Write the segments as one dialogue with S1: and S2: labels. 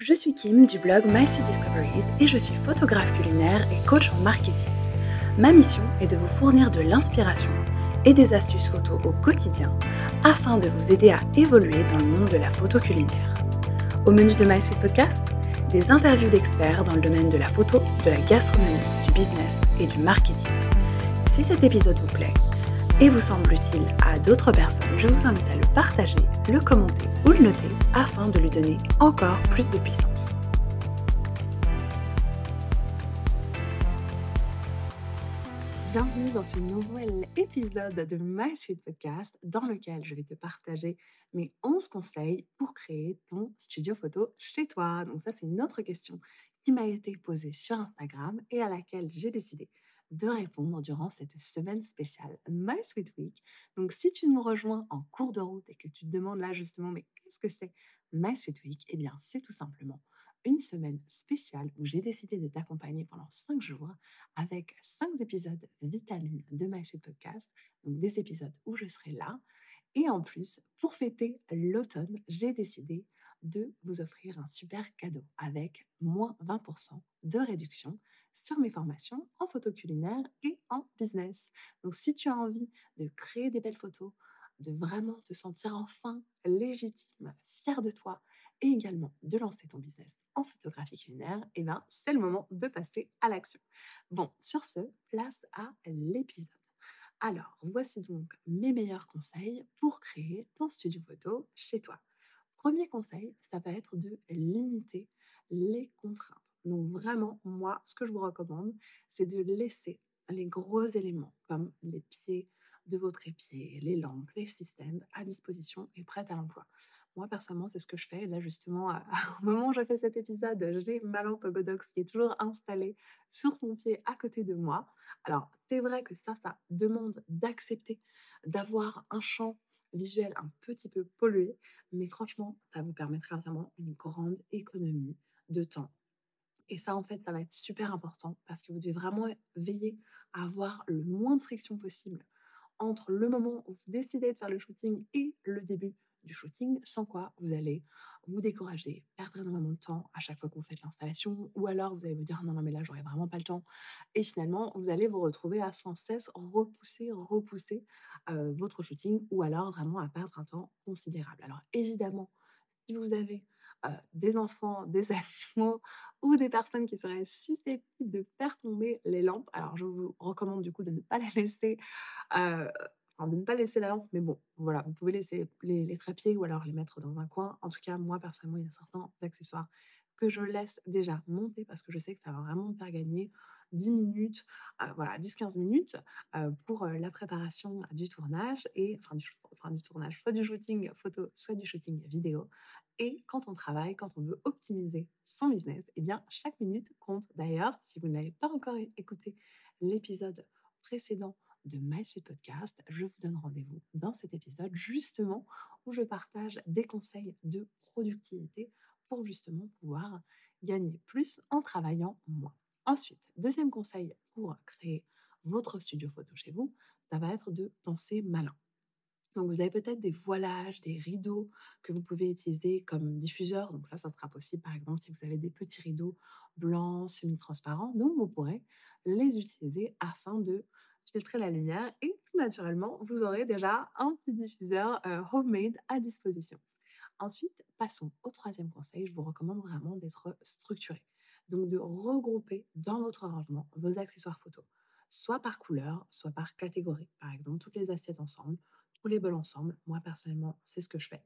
S1: Je suis Kim du blog My Discoveries et je suis photographe culinaire et coach en marketing. Ma mission est de vous fournir de l'inspiration et des astuces photos au quotidien afin de vous aider à évoluer dans le monde de la photo culinaire. Au menu de My Podcast, des interviews d'experts dans le domaine de la photo, de la gastronomie, du business et du marketing. Si cet épisode vous plaît, et vous semble utile à d'autres personnes, je vous invite à le partager, le commenter ou le noter afin de lui donner encore plus de puissance. Bienvenue dans ce nouvel épisode de My Sweet Podcast dans lequel je vais te partager mes 11 conseils pour créer ton studio photo chez toi. Donc ça, c'est une autre question qui m'a été posée sur Instagram et à laquelle j'ai décidé de répondre durant cette semaine spéciale My Sweet Week. Donc, si tu nous rejoins en cours de route et que tu te demandes là justement, mais qu'est-ce que c'est My Sweet Week? Eh bien, c'est tout simplement une semaine spéciale où j'ai décidé de t'accompagner pendant cinq jours avec cinq épisodes vitamines de My Sweet Podcast, donc des épisodes où je serai là. Et en plus, pour fêter l'automne, j'ai décidé de vous offrir un super cadeau avec moins 20% de réduction sur mes formations en photo culinaire et en business. Donc si tu as envie de créer des belles photos, de vraiment te sentir enfin légitime, fier de toi et également de lancer ton business en photographie culinaire, eh bien, c'est le moment de passer à l'action. Bon, sur ce, place à l'épisode. Alors, voici donc mes meilleurs conseils pour créer ton studio photo chez toi. Premier conseil, ça va être de limiter les contraintes. Donc vraiment, moi, ce que je vous recommande, c'est de laisser les gros éléments comme les pieds de votre épier, les lampes, les systèmes à disposition et prêts à l'emploi. Moi, personnellement, c'est ce que je fais. Là, justement, au moment où je fais cet épisode, j'ai ma lampe Godox qui est toujours installée sur son pied à côté de moi. Alors, c'est vrai que ça, ça demande d'accepter d'avoir un champ visuel un petit peu pollué, mais franchement, ça vous permettra vraiment une grande économie de temps et ça, en fait, ça va être super important parce que vous devez vraiment veiller à avoir le moins de friction possible entre le moment où vous décidez de faire le shooting et le début du shooting, sans quoi vous allez vous décourager, perdre énormément de temps à chaque fois que vous faites l'installation, ou alors vous allez vous dire non, non, mais là, j'aurai vraiment pas le temps. Et finalement, vous allez vous retrouver à sans cesse repousser, repousser euh, votre shooting, ou alors vraiment à perdre un temps considérable. Alors évidemment, si vous avez des enfants, des animaux ou des personnes qui seraient susceptibles de faire tomber les lampes. Alors, je vous recommande du coup de ne pas les laisser, euh, de ne pas laisser la lampe, mais bon, voilà, vous pouvez laisser les, les trépieds ou alors les mettre dans un coin. En tout cas, moi, personnellement, il y a certains accessoires que je laisse déjà monter parce que je sais que ça va vraiment me faire gagner 10 minutes, voilà, 10-15 minutes pour la préparation du tournage et enfin du, tournage, soit du shooting photo, soit du shooting vidéo. Et quand on travaille, quand on veut optimiser son business, eh bien, chaque minute compte. D'ailleurs, si vous n'avez pas encore écouté l'épisode précédent de My Suite Podcast, je vous donne rendez-vous dans cet épisode justement où je partage des conseils de productivité pour justement pouvoir gagner plus en travaillant moins. Ensuite, deuxième conseil pour créer votre studio photo chez vous, ça va être de penser malin. Donc, vous avez peut-être des voilages, des rideaux que vous pouvez utiliser comme diffuseur. Donc, ça, ça sera possible, par exemple, si vous avez des petits rideaux blancs, semi-transparents. Donc, vous pourrez les utiliser afin de filtrer la lumière et tout naturellement, vous aurez déjà un petit diffuseur euh, homemade à disposition. Ensuite, passons au troisième conseil. Je vous recommande vraiment d'être structuré. Donc, de regrouper dans votre rangement vos accessoires photos, soit par couleur, soit par catégorie. Par exemple, toutes les assiettes ensemble tous les bols ensemble. Moi, personnellement, c'est ce que je fais.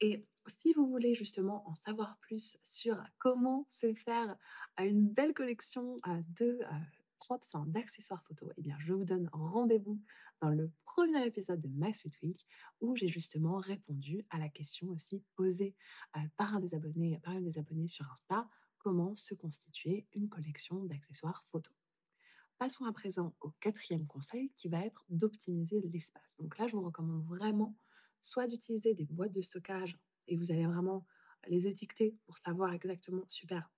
S1: Et si vous voulez justement en savoir plus sur comment se faire une belle collection de props, d'accessoires photo, eh bien, je vous donne rendez-vous dans le premier épisode de My Sweet Week où j'ai justement répondu à la question aussi posée par un des abonnés, par une des abonnés sur Insta, comment se constituer une collection d'accessoires photo. Passons à présent au quatrième conseil qui va être d'optimiser l'espace. Donc là, je vous recommande vraiment soit d'utiliser des boîtes de stockage et vous allez vraiment les étiqueter pour savoir exactement, super,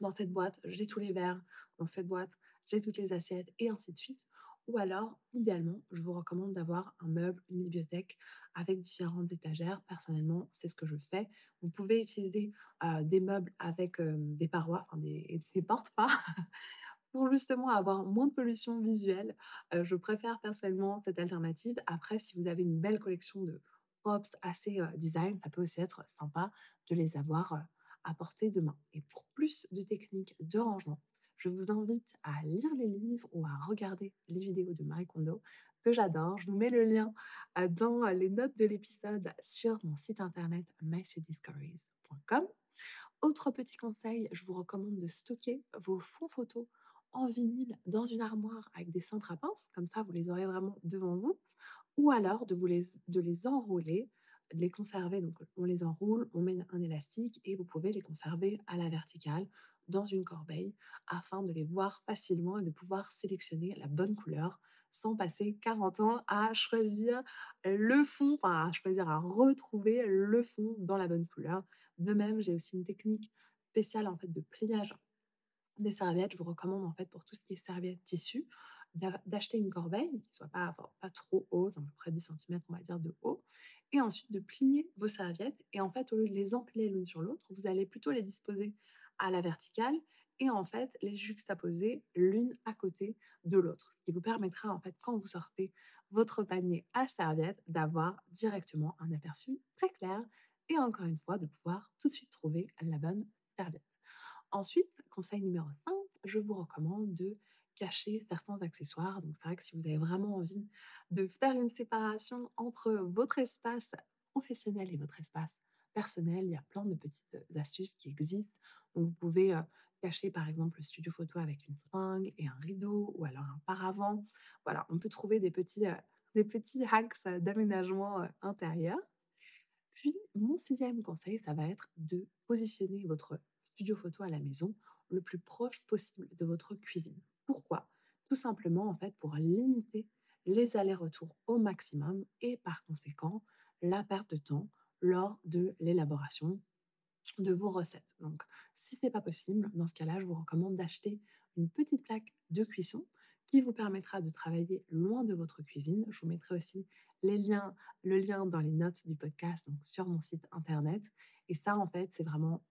S1: dans cette boîte, j'ai tous les verres, dans cette boîte, j'ai toutes les assiettes et ainsi de suite. Ou alors, idéalement, je vous recommande d'avoir un meuble, une bibliothèque avec différentes étagères. Personnellement, c'est ce que je fais. Vous pouvez utiliser des meubles avec des parois, enfin des, portes pas, pour justement avoir moins de pollution visuelle. Je préfère personnellement cette alternative. Après, si vous avez une belle collection de props assez, design, ça peut aussi être sympa de les avoir, à portée de main. Et pour plus de techniques de rangement, je vous invite à lire les livres ou à regarder les vidéos de Marie Kondo que j'adore. Je vous mets le lien, heu, dans, heu, les notes de l'épisode sur mon site internet mysuddiscoveries.com. Autre petit conseil, je vous recommande de stocker vos fonds photos en vinyle dans une armoire avec des cintres à pince, comme ça vous les aurez vraiment devant vous, ou alors de, les, de les enrouler, de les conserver. Donc on les enroule, on met un élastique et vous pouvez les conserver à la verticale dans une corbeille afin de les voir facilement et de pouvoir sélectionner la bonne couleur sans passer 40 ans à choisir le fond, enfin à choisir à retrouver le fond dans la bonne couleur. De même, j'ai aussi une technique spéciale en fait de pliage des serviettes, je vous recommande en fait pour tout ce qui est serviettes tissu, d'a d'acheter une corbeille qui soit pas pas trop haute, à peu près 10 centimètres on va dire de haut et ensuite de plier vos serviettes et en fait au lieu de les empiler l'une sur l'autre, vous allez plutôt les disposer à la verticale et en fait les juxtaposer l'une à côté de l'autre. Ce qui vous permettra en fait quand vous sortez votre panier à serviettes d'avoir directement un aperçu très clair et encore une fois de pouvoir tout de suite trouver la bonne serviette. Ensuite, conseil numéro 5, je vous recommande de cacher certains accessoires. Donc, c'est vrai que si vous avez vraiment envie de faire une séparation entre votre espace professionnel et votre espace personnel, il y a plein de petites astuces qui existent. Vous pouvez cacher par exemple le studio photo avec une fringue et un rideau ou alors un paravent. Voilà, on peut trouver des petits, des petits hacks d'aménagement intérieur. Puis, mon sixième conseil, ça va être de positionner votre studio photo à la maison le plus proche possible de votre cuisine. Pourquoi? Tout simplement, en fait, pour limiter les allers-retours au maximum et par conséquent la perte de temps lors de l'élaboration de vos recettes. Donc, si ce n'est pas possible, dans ce cas-là, je vous recommande d'acheter une petite plaque de cuisson qui vous permettra de travailler loin de votre cuisine. Je vous mettrai aussi les liens, le lien dans les notes du podcast, donc sur mon site internet. Et ça, en fait, c'est vraiment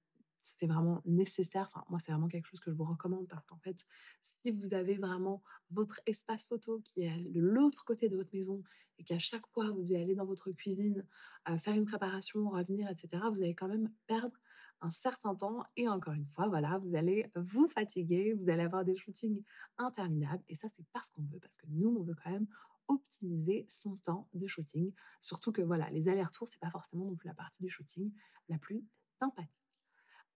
S1: c'est vraiment nécessaire. Enfin, moi, c'est vraiment quelque chose que je vous recommande parce qu'en fait, si vous avez vraiment votre espace photo qui est de l'autre côté de votre maison et qu'à chaque fois vous devez aller dans votre cuisine, euh, faire une préparation, revenir, etc., vous allez quand même perdre un certain temps et encore une fois, voilà, vous allez vous fatiguer, vous allez avoir des shootings interminables et ça, c'est parce qu'on veut, parce que nous, on veut quand même optimiser son temps de shooting. Surtout que voilà, les allers-retours, c'est pas forcément non plus la partie du shooting la plus sympathique.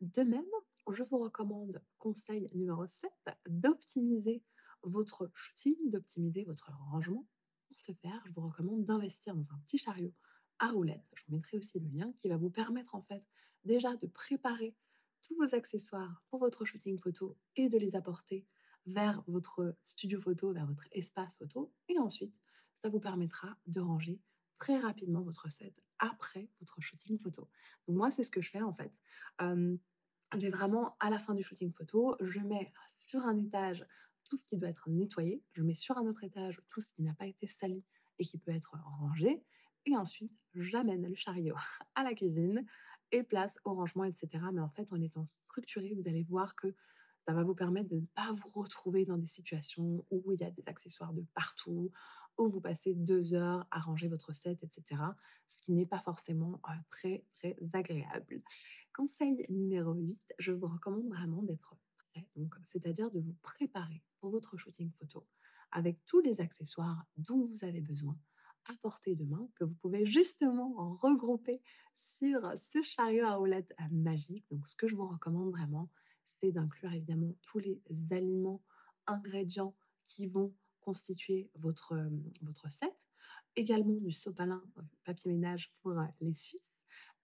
S1: De même, je vous recommande, conseil numéro 7, d'optimiser votre shooting, d'optimiser votre rangement. Pour ce faire, je vous recommande d'investir dans un petit chariot à roulettes. Je vous mettrai aussi le lien qui va vous permettre en fait déjà de préparer tous vos accessoires pour votre shooting photo et de les apporter vers votre studio photo, vers votre espace photo. Et ensuite, ça vous permettra de ranger très rapidement votre set après votre shooting photo. Donc moi, c'est ce que je fais en fait. Euh, j'ai vraiment, à la fin du shooting photo, je mets sur un étage tout ce qui doit être nettoyé, je mets sur un autre étage tout ce qui n'a pas été sali et qui peut être rangé, et ensuite j'amène le chariot à la cuisine et place au rangement, etc. Mais en fait, en étant structuré, vous allez voir que ça va vous permettre de ne pas vous retrouver dans des situations où il y a des accessoires de partout, où vous passez deux heures à ranger votre set, etc. Ce qui n'est pas forcément euh, très, très agréable. Conseil numéro 8, je vous recommande vraiment d'être prêt, c'est-à-dire de vous préparer pour votre shooting photo avec tous les accessoires dont vous avez besoin à portée de main que vous pouvez justement regrouper sur ce chariot à roulettes euh, magique. Donc, ce que je vous recommande vraiment, c'est d'inclure évidemment tous les aliments, ingrédients qui vont constituer votre, euh, votre set. Également du sopalin, euh, papier ménage pour les suisses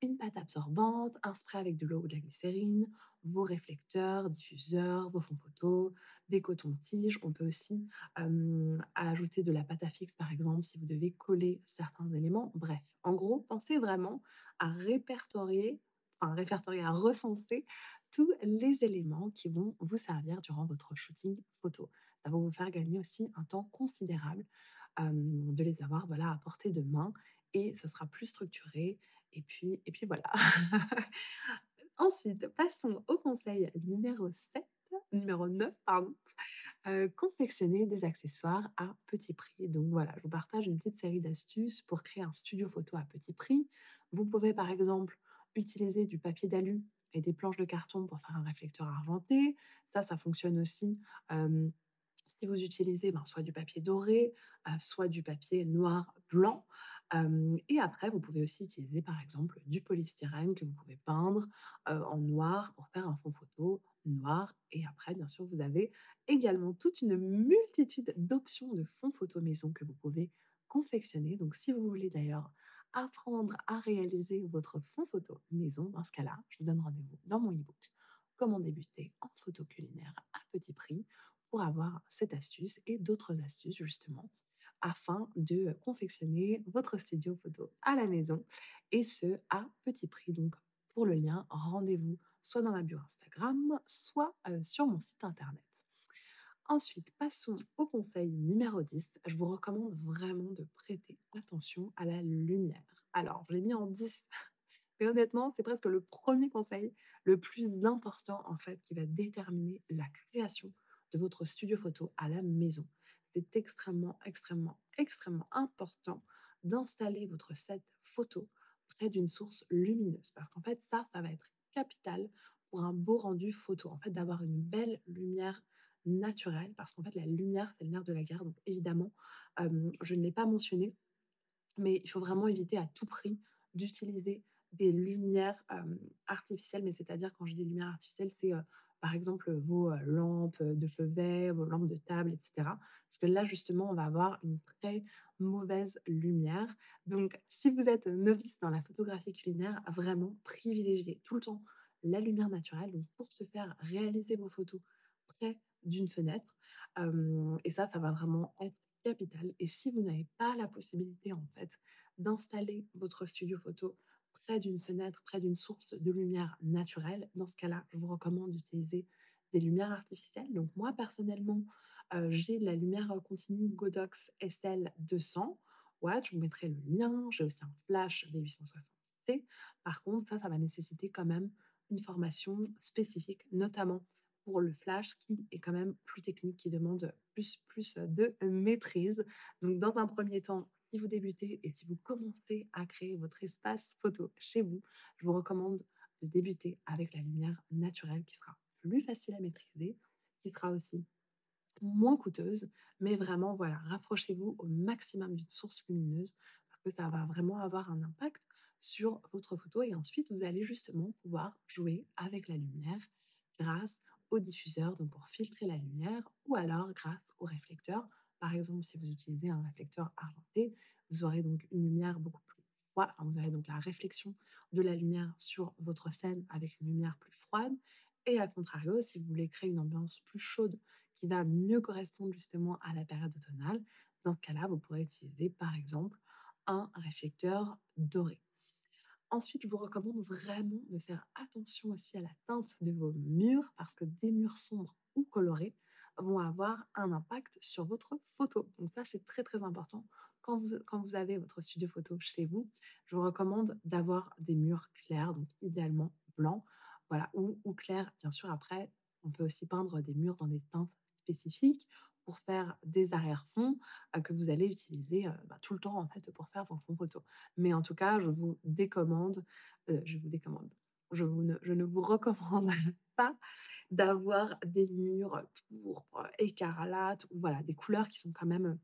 S1: une pâte absorbante, un spray avec de l'eau ou de la glycérine, vos réflecteurs, diffuseurs, vos fonds photos, des cotons-tiges. On peut aussi ajouter de la pâte à fixe, par exemple, si vous devez coller certains éléments. Bref, en gros, pensez vraiment à répertorier, enfin répertorier, à recenser tous les éléments qui vont vous servir durant votre shooting photo. Ça va vous faire gagner aussi un temps considérable de les avoir, voilà, à portée de main et ça sera plus structuré et puis et puis voilà. Ensuite, passons au conseil numéro 7, numéro 9 pardon, heu, confectionner des accessoires à petit prix. Donc voilà, je vous partage une petite série d'astuces pour créer un studio photo à petit prix. Vous pouvez par exemple utiliser du papier d'alu et des planches de carton pour faire un réflecteur argenté. Ça, ça fonctionne aussi, hem, si vous utilisez, ben, soit du papier doré, heu, soit du papier noir blanc. Et après vous pouvez aussi utiliser par exemple du polystyrène que vous pouvez peindre, en noir pour faire un fond photo noir et après bien sûr vous avez également toute une multitude d'options de fonds photo maison que vous pouvez confectionner. Donc si vous voulez d'ailleurs apprendre à réaliser votre fond photo maison, dans ce cas-là, je vous donne rendez-vous dans mon e-book «Comment débuter en photo culinaire à petit prix» pour avoir cette astuce et d'autres astuces justement afin de confectionner votre studio photo à la maison et ce à petit prix. Donc pour le lien, rendez-vous soit dans ma bio Instagram, soit euh, sur mon site internet. Ensuite, passons au conseil numéro 10. Je vous recommande vraiment de prêter attention à la lumière. Alors, je l'ai mis en 10, mais honnêtement, c'est presque le premier conseil, le plus important en fait, qui va déterminer la création de votre studio photo à la maison. C'est extrêmement, extrêmement, extrêmement important d'installer votre set photo près d'une source lumineuse parce qu'en fait, ça, ça va être capital pour un beau rendu photo. En fait, d'avoir une belle lumière naturelle parce qu'en fait, la lumière, c'est le nerf de la guerre. Donc, évidemment, euh, je ne l'ai pas mentionné, mais il faut vraiment éviter à tout prix d'utiliser des lumières euh, artificielles. Mais c'est-à-dire, quand je dis lumière artificielle, c'est euh, par exemple vos lampes de chevet, vos lampes de table, etc. Parce que là, justement, on va avoir une très mauvaise lumière. Donc, si vous êtes novice dans la photographie culinaire, vraiment privilégiez tout le temps la lumière naturelle. Donc, pour se faire réaliser vos photos près d'une fenêtre. Et ça, ça va vraiment être capital. Et si vous n'avez pas la possibilité, en fait, d'installer votre studio photo près d'une fenêtre, près d'une source de lumière naturelle, dans ce cas-là, je vous recommande d'utiliser des lumières artificielles. Donc moi, personnellement, euh, j'ai de la lumière continue Godox SL 200 watts. Je vous mettrai le lien. J'ai aussi un flash V860C. Par contre, ça, ça va nécessiter quand même une formation spécifique, notamment pour le flash qui est quand même plus technique, qui demande plus, plus de maîtrise. Donc, dans un premier temps, si vous débutez et si vous commencez à créer votre espace photo chez vous, je vous recommande de débuter avec la lumière naturelle qui sera plus facile à maîtriser, qui sera aussi moins coûteuse, mais vraiment, voilà, rapprochez-vous au maximum d'une source lumineuse parce que ça va vraiment avoir un impact sur votre photo et ensuite vous allez justement pouvoir jouer avec la lumière grâce au diffuseur, donc pour filtrer la lumière, ou alors grâce au réflecteur. Par exemple, si vous utilisez un réflecteur argenté, vous aurez donc une lumière beaucoup plus froide, vous aurez donc la réflexion de la lumière sur votre scène avec une lumière plus froide. Et à contrario, si vous voulez créer une ambiance plus chaude qui va mieux correspondre justement à la période automnale, dans ce cas-là, vous pourrez utiliser par exemple un réflecteur doré. Ensuite, je vous recommande vraiment de faire attention aussi à la teinte de vos murs parce que des murs sombres ou colorés vont avoir un impact sur votre photo. Donc ça, c'est très très important. Quand vous, quand vous avez votre studio photo chez vous, je vous recommande d'avoir des murs clairs, donc idéalement blancs, voilà, ou, ou clairs. Bien sûr, après, on peut aussi peindre des murs dans des teintes spécifiques pour faire des arrière-fonds euh, que vous allez utiliser euh, bah, tout le temps en fait pour faire vos fonds photos. Mais en tout cas, je vous décommande, euh, je vous décommande, je, vous ne, je ne vous recommande pas d'avoir des murs pourpres, écarlates, ou voilà, des couleurs qui sont quand même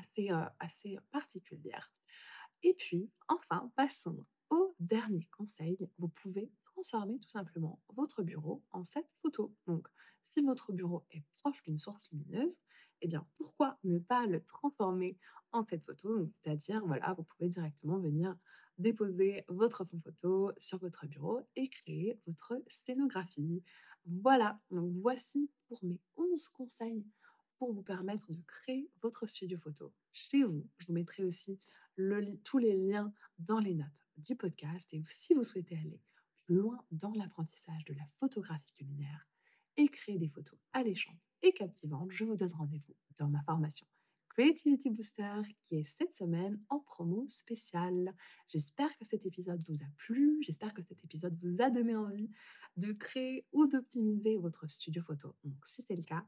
S1: assez, assez particulières. Et puis, enfin, passons au dernier conseil. Vous pouvez transformer tout simplement votre bureau en cette photo. Donc, si votre bureau est proche d'une source lumineuse, eh bien, pourquoi ne pas le transformer en cette photo? C'est-à-dire, voilà, vous pouvez directement venir déposer votre fond photo sur votre bureau et créer votre scénographie. Voilà, donc voici pour mes 11 conseils pour vous permettre de créer votre studio photo chez vous. Je vous mettrai aussi tous les liens dans les notes du podcast et si vous souhaitez aller loin dans l'apprentissage de la photographie culinaire et créer des photos alléchantes et captivantes, je vous donne rendez-vous dans ma formation Creativity Booster qui est cette semaine en promo spéciale. J'espère que cet épisode vous a plu, j'espère que cet épisode vous a donné envie de créer ou d'optimiser votre studio photo. Donc si c'est le cas,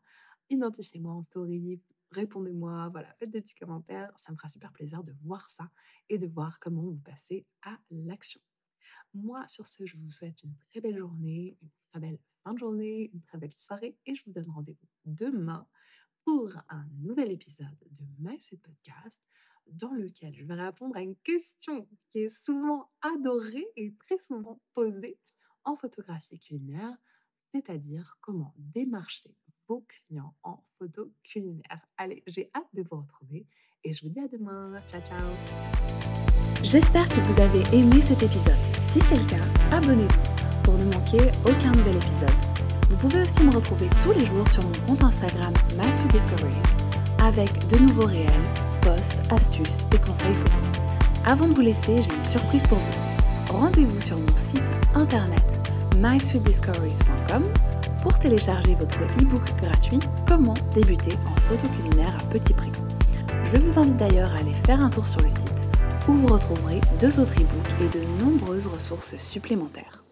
S1: identifiez-moi en story, répondez-moi, voilà, faites des petits commentaires, ça me fera super plaisir de voir ça et de voir comment vous passez à l'action. Moi, sur ce, je vous souhaite une très belle journée, une très belle fin de journée, une très belle soirée et je vous donne rendez-vous demain pour un nouvel épisode de My Podcast dans lequel je vais répondre à une question qui est souvent adorée et très souvent posée en photographie culinaire, c'est-à-dire comment démarcher vos clients en photo culinaire. Allez, j'ai hâte de vous retrouver et je vous dis à demain. Ciao, ciao
S2: J'espère que vous avez aimé cet épisode. Si c'est le cas, abonnez-vous pour ne manquer aucun nouvel épisode. Vous pouvez aussi me retrouver tous les jours sur mon compte Instagram Discoveries avec de nouveaux réels, posts, astuces et conseils photo. Avant de vous laisser, j'ai une surprise pour vous. Rendez-vous sur mon site internet mysweetdiscoveries.com pour télécharger votre e-book gratuit Comment débuter en photo culinaire à petit prix. Je vous invite d'ailleurs à aller faire un tour sur le site où vous retrouverez deux autres e-books et de nombreuses ressources supplémentaires.